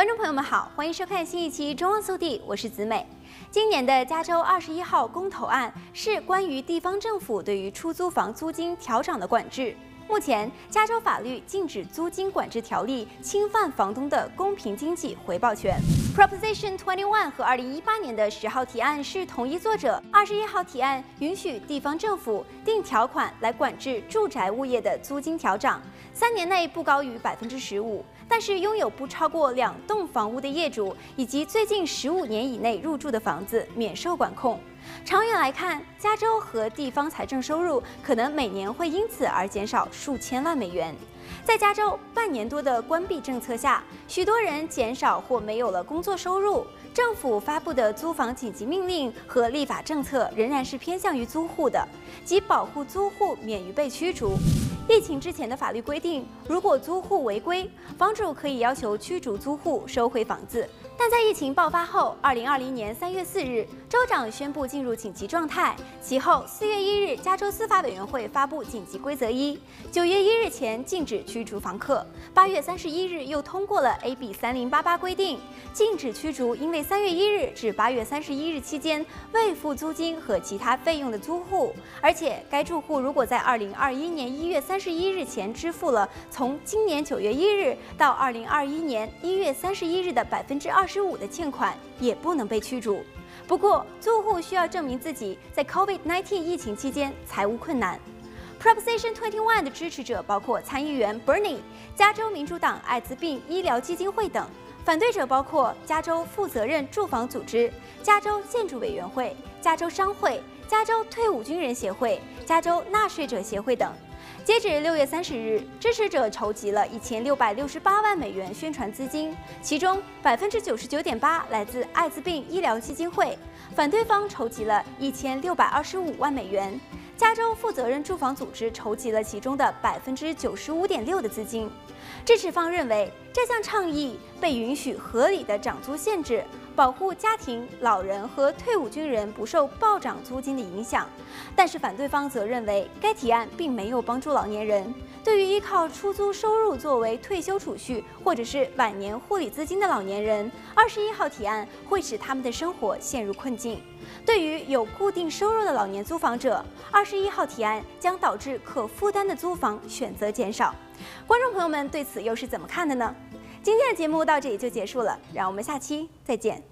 观众朋友们好，欢迎收看新一期《中央速递》，我是子美。今年的加州二十一号公投案是关于地方政府对于出租房租金调涨的管制。目前，加州法律禁止租金管制条例侵犯房东的公平经济回报权。Proposition Twenty One 和二零一八年的十号提案是同一作者。二十一号提案允许地方政府定条款来管制住宅物业的租金调涨，三年内不高于百分之十五。但是拥有不超过两栋房屋的业主以及最近十五年以内入住的房子免受管控。长远来看，加州和地方财政收入可能每年会因此而减少数千万美元。在加州半年多的关闭政策下，许多人减少或没有了工作收入。政府发布的租房紧急命令和立法政策仍然是偏向于租户的，即保护租户免于被驱逐。疫情之前的法律规定，如果租户违规，房主可以要求驱逐租户收回房子。但在疫情爆发后，二零二零年三月四日，州长宣布进入紧急状态。其后四月一日，加州司法委员会发布紧急规则一，九月一日前禁止驱逐房客。八月三十一日又通过了 AB 三零八八规定，禁止驱逐因为三月一日至八月三十一日期间未付租金和其他费用的租户，而且该住户如果在二零二一年一月三十一日前支付了从今年九月一日到二零二一年一月三十一日的百分之二十五的欠款也不能被驱逐。不过，租户需要证明自己在 COVID-19 疫情期间财务困难。Proposition 21的支持者包括参议员 Bernie、加州民主党艾滋病医疗基金会等；反对者包括加州负责任住房组织、加州建筑委员会、加州商会、加州退伍军人协会、加州纳税者协会等。截止六月三十日，支持者筹集了一千六百六十八万美元宣传资金，其中百分之九十九点八来自艾滋病医疗基金会。反对方筹集了一千六百二十五万美元，加州负责任住房组织筹集了其中的百分之九十五点六的资金。支持方认为这项倡议被允许合理的涨租限制。保护家庭、老人和退伍军人不受暴涨租金的影响，但是反对方则认为该提案并没有帮助老年人。对于依靠出租收入作为退休储蓄或者是晚年护理资金的老年人，二十一号提案会使他们的生活陷入困境。对于有固定收入的老年租房者，二十一号提案将导致可负担的租房选择减少。观众朋友们对此又是怎么看的呢？今天的节目到这里就结束了，让我们下期再见。